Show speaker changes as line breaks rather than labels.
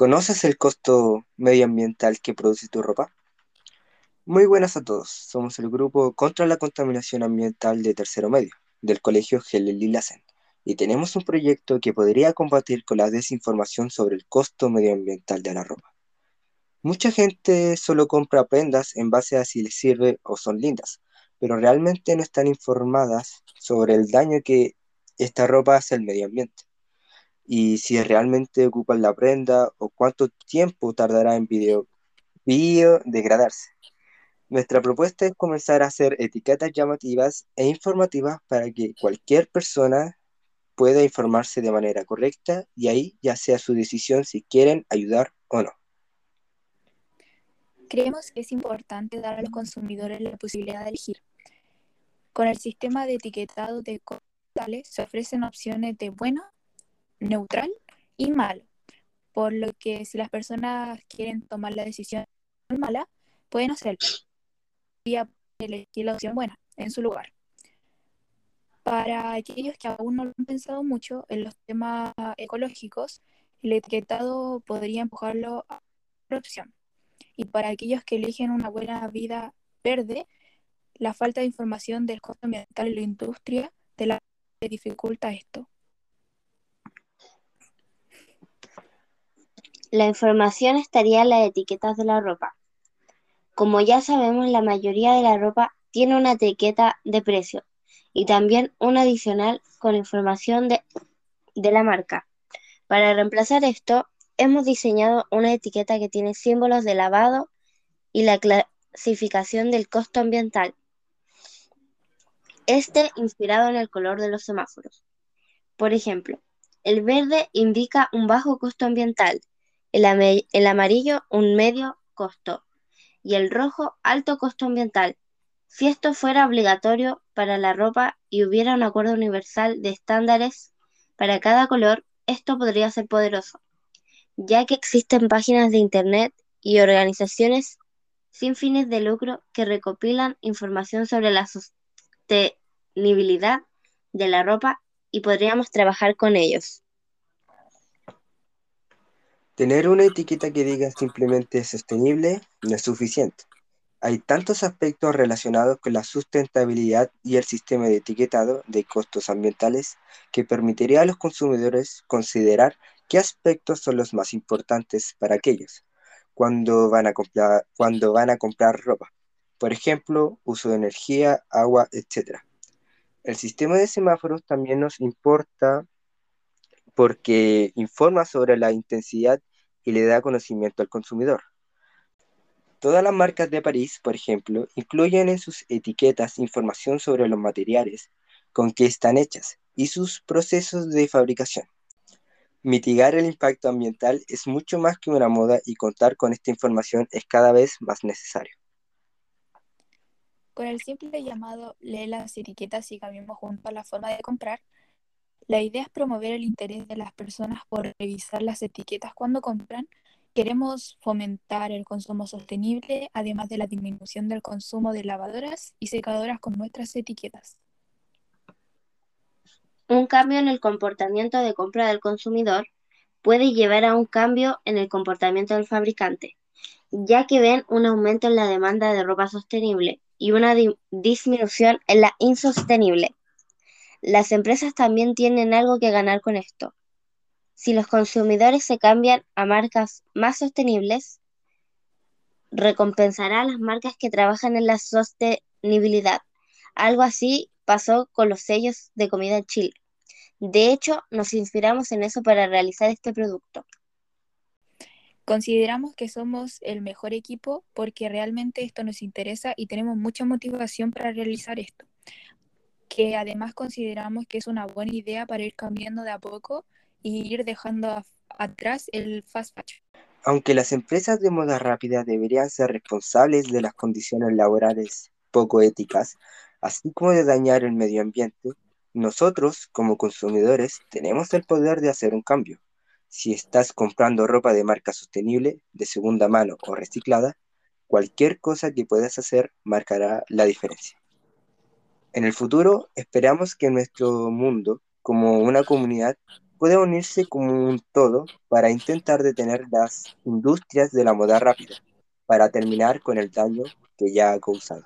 ¿Conoces el costo medioambiental que produce tu ropa? Muy buenas a todos. Somos el grupo contra la contaminación ambiental de tercero medio del Colegio Geleli Lassen y tenemos un proyecto que podría combatir con la desinformación sobre el costo medioambiental de la ropa. Mucha gente solo compra prendas en base a si les sirve o son lindas, pero realmente no están informadas sobre el daño que esta ropa hace al medio ambiente y si realmente ocupan la prenda o cuánto tiempo tardará en video, biodegradarse. Nuestra propuesta es comenzar a hacer etiquetas llamativas e informativas para que cualquier persona pueda informarse de manera correcta y ahí ya sea su decisión si quieren ayudar o no.
Creemos que es importante dar a los consumidores la posibilidad de elegir. Con el sistema de etiquetado de se ofrecen opciones de bueno, neutral y malo, por lo que si las personas quieren tomar la decisión mala, pueden hacerlo y elegir la opción buena en su lugar. Para aquellos que aún no lo han pensado mucho en los temas ecológicos, el etiquetado podría empujarlo a la opción. Y para aquellos que eligen una buena vida verde, la falta de información del costo ambiental y la industria de la dificulta esto.
La información estaría en las etiquetas de la ropa. Como ya sabemos, la mayoría de la ropa tiene una etiqueta de precio y también una adicional con información de, de la marca. Para reemplazar esto, hemos diseñado una etiqueta que tiene símbolos de lavado y la clasificación del costo ambiental. Este inspirado en el color de los semáforos. Por ejemplo, el verde indica un bajo costo ambiental, el, amarillo un medio costo y el rojo alto costo ambiental. Si esto fuera obligatorio para la ropa y hubiera un acuerdo universal de estándares para cada color, esto podría ser poderoso, ya que existen páginas de Internet y organizaciones sin fines de lucro que recopilan información sobre la sostenibilidad de la ropa y podríamos trabajar con ellos.
Tener una etiqueta que diga simplemente sostenible no es suficiente. Hay tantos aspectos relacionados con la sustentabilidad y el sistema de etiquetado de costos ambientales que permitiría a los consumidores considerar qué aspectos son los más importantes para aquellos cuando van a comprar, cuando van a comprar ropa. Por ejemplo, uso de energía, agua, etc. El sistema de semáforos también nos importa porque informa sobre la intensidad y le da conocimiento al consumidor. Todas las marcas de París, por ejemplo, incluyen en sus etiquetas información sobre los materiales con que están hechas y sus procesos de fabricación. Mitigar el impacto ambiental es mucho más que una moda y contar con esta información es cada vez más necesario.
Con el simple llamado lee las etiquetas y cambiemos junto a la forma de comprar, la idea es promover el interés de las personas por revisar las etiquetas cuando compran. Queremos fomentar el consumo sostenible, además de la disminución del consumo de lavadoras y secadoras con nuestras etiquetas.
Un cambio en el comportamiento de compra del consumidor puede llevar a un cambio en el comportamiento del fabricante, ya que ven un aumento en la demanda de ropa sostenible y una disminución en la insostenible. Las empresas también tienen algo que ganar con esto. Si los consumidores se cambian a marcas más sostenibles, recompensará a las marcas que trabajan en la sostenibilidad. Algo así pasó con los sellos de comida en Chile. De hecho, nos inspiramos en eso para realizar este producto.
Consideramos que somos el mejor equipo porque realmente esto nos interesa y tenemos mucha motivación para realizar esto que además consideramos que es una buena idea para ir cambiando de a poco y ir dejando atrás el fast fashion.
Aunque las empresas de moda rápida deberían ser responsables de las condiciones laborales poco éticas, así como de dañar el medio ambiente, nosotros como consumidores tenemos el poder de hacer un cambio. Si estás comprando ropa de marca sostenible, de segunda mano o reciclada, cualquier cosa que puedas hacer marcará la diferencia. En el futuro, esperamos que nuestro mundo, como una comunidad, pueda unirse como un todo para intentar detener las industrias de la moda rápida, para terminar con el daño que ya ha causado.